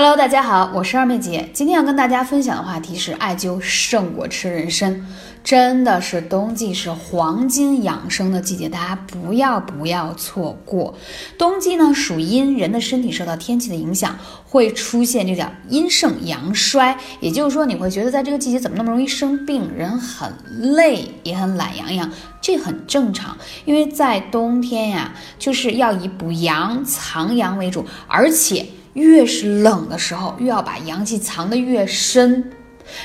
Hello，大家好，我是二妹姐。今天要跟大家分享的话题是艾灸胜过吃人参，真的是冬季是黄金养生的季节，大家不要不要错过。冬季呢属阴，人的身体受到天气的影响，会出现这叫阴盛阳衰，也就是说你会觉得在这个季节怎么那么容易生病，人很累，也很懒洋洋，这很正常，因为在冬天呀，就是要以补阳藏阳为主，而且。越是冷的时候，越要把阳气藏得越深，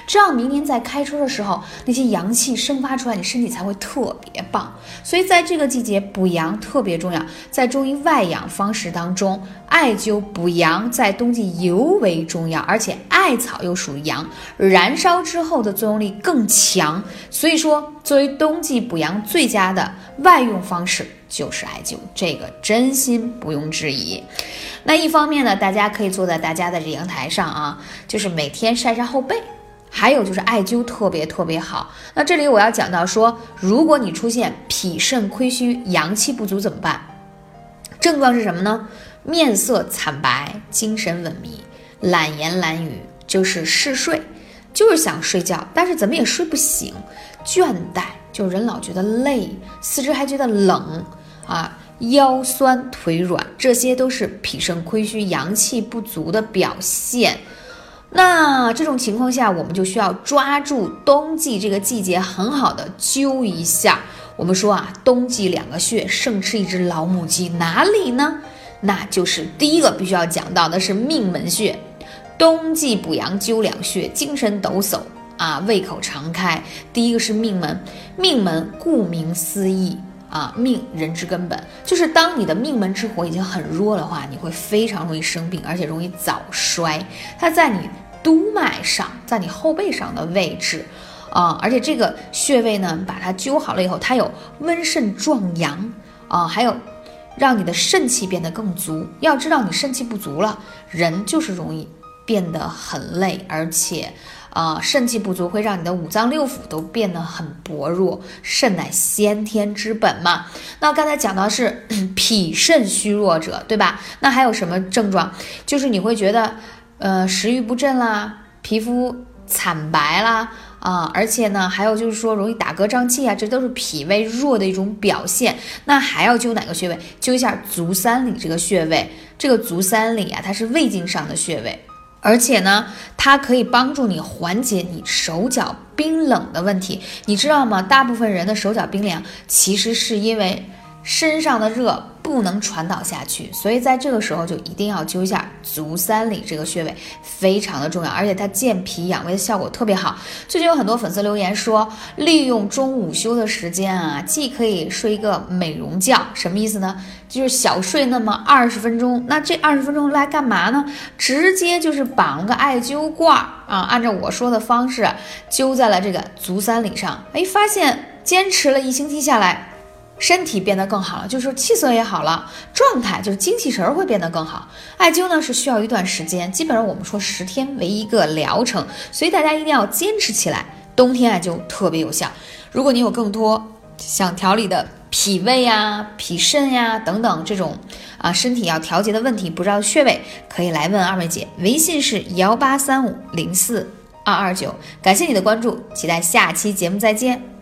这样明年在开春的时候，那些阳气生发出来，你身体才会特别棒。所以在这个季节补阳特别重要。在中医外养方式当中，艾灸补阳在冬季尤为重要，而且艾草又属于阳，燃烧之后的作用力更强。所以说，作为冬季补阳最佳的外用方式就是艾灸，这个真心不用质疑。那一方面呢，大家可以坐在大家的这阳台上啊，就是每天晒晒后背。还有就是艾灸特别特别好。那这里我要讲到说，如果你出现脾肾亏虚、阳气不足怎么办？症状是什么呢？面色惨白、精神萎靡、懒言懒语，就是嗜睡，就是想睡觉，但是怎么也睡不醒，倦怠，就人老觉得累，四肢还觉得冷啊。腰酸腿软，这些都是脾肾亏虚、阳气不足的表现。那这种情况下，我们就需要抓住冬季这个季节，很好的灸一下。我们说啊，冬季两个穴胜吃一只老母鸡，哪里呢？那就是第一个必须要讲到的是命门穴。冬季补阳灸两穴，精神抖擞啊，胃口常开。第一个是命门，命门顾名思义。啊，命人之根本就是当你的命门之火已经很弱的话，你会非常容易生病，而且容易早衰。它在你督脉上，在你后背上的位置，啊，而且这个穴位呢，把它灸好了以后，它有温肾壮阳啊，还有让你的肾气变得更足。要知道，你肾气不足了，人就是容易。变得很累，而且，啊，肾气不足会让你的五脏六腑都变得很薄弱。肾乃先天之本嘛。那刚才讲到是 脾肾虚弱者，对吧？那还有什么症状？就是你会觉得，呃，食欲不振啦，皮肤惨白啦，啊，而且呢，还有就是说容易打嗝胀气啊，这都是脾胃弱的一种表现。那还要灸哪个穴位？灸一下足三里这个穴位。这个足三里啊，它是胃经上的穴位。而且呢，它可以帮助你缓解你手脚冰冷的问题，你知道吗？大部分人的手脚冰凉，其实是因为身上的热。不能传导下去，所以在这个时候就一定要灸一下足三里这个穴位，非常的重要，而且它健脾养胃的效果特别好。最近有很多粉丝留言说，利用中午休的时间啊，既可以睡一个美容觉，什么意思呢？就是小睡那么二十分钟，那这二十分钟来干嘛呢？直接就是绑个艾灸罐啊，按照我说的方式灸在了这个足三里上，哎，发现坚持了一星期下来。身体变得更好了，就是气色也好了，状态就是精气神会变得更好。艾灸呢是需要一段时间，基本上我们说十天为一个疗程，所以大家一定要坚持起来。冬天艾灸特别有效。如果你有更多想调理的脾胃呀、脾肾呀等等这种啊身体要调节的问题，不知道穴位，可以来问二妹姐，微信是幺八三五零四二二九。感谢你的关注，期待下期节目再见。